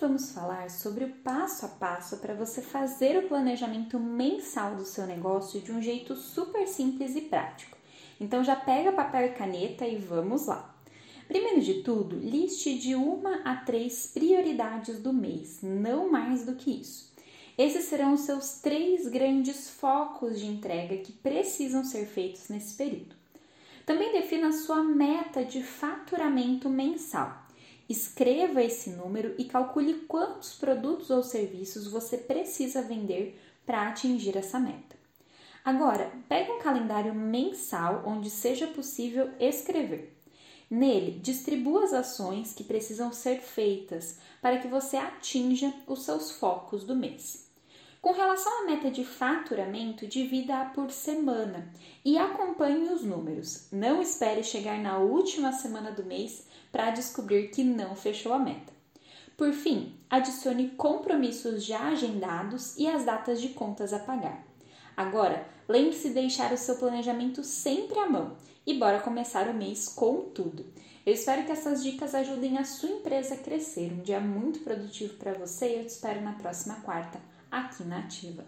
vamos falar sobre o passo a passo para você fazer o planejamento mensal do seu negócio de um jeito super simples e prático. Então já pega papel e caneta e vamos lá. Primeiro de tudo, liste de uma a três prioridades do mês, não mais do que isso. Esses serão os seus três grandes focos de entrega que precisam ser feitos nesse período. Também defina a sua meta de faturamento mensal. Escreva esse número e calcule quantos produtos ou serviços você precisa vender para atingir essa meta. Agora, pegue um calendário mensal onde seja possível escrever. Nele, distribua as ações que precisam ser feitas para que você atinja os seus focos do mês. Com relação à meta de faturamento, divida-a por semana e acompanhe os números. Não espere chegar na última semana do mês para descobrir que não fechou a meta. Por fim, adicione compromissos já agendados e as datas de contas a pagar. Agora, lembre-se de deixar o seu planejamento sempre à mão e bora começar o mês com tudo. Eu espero que essas dicas ajudem a sua empresa a crescer. Um dia muito produtivo para você e eu te espero na próxima quarta aqui na Ativa.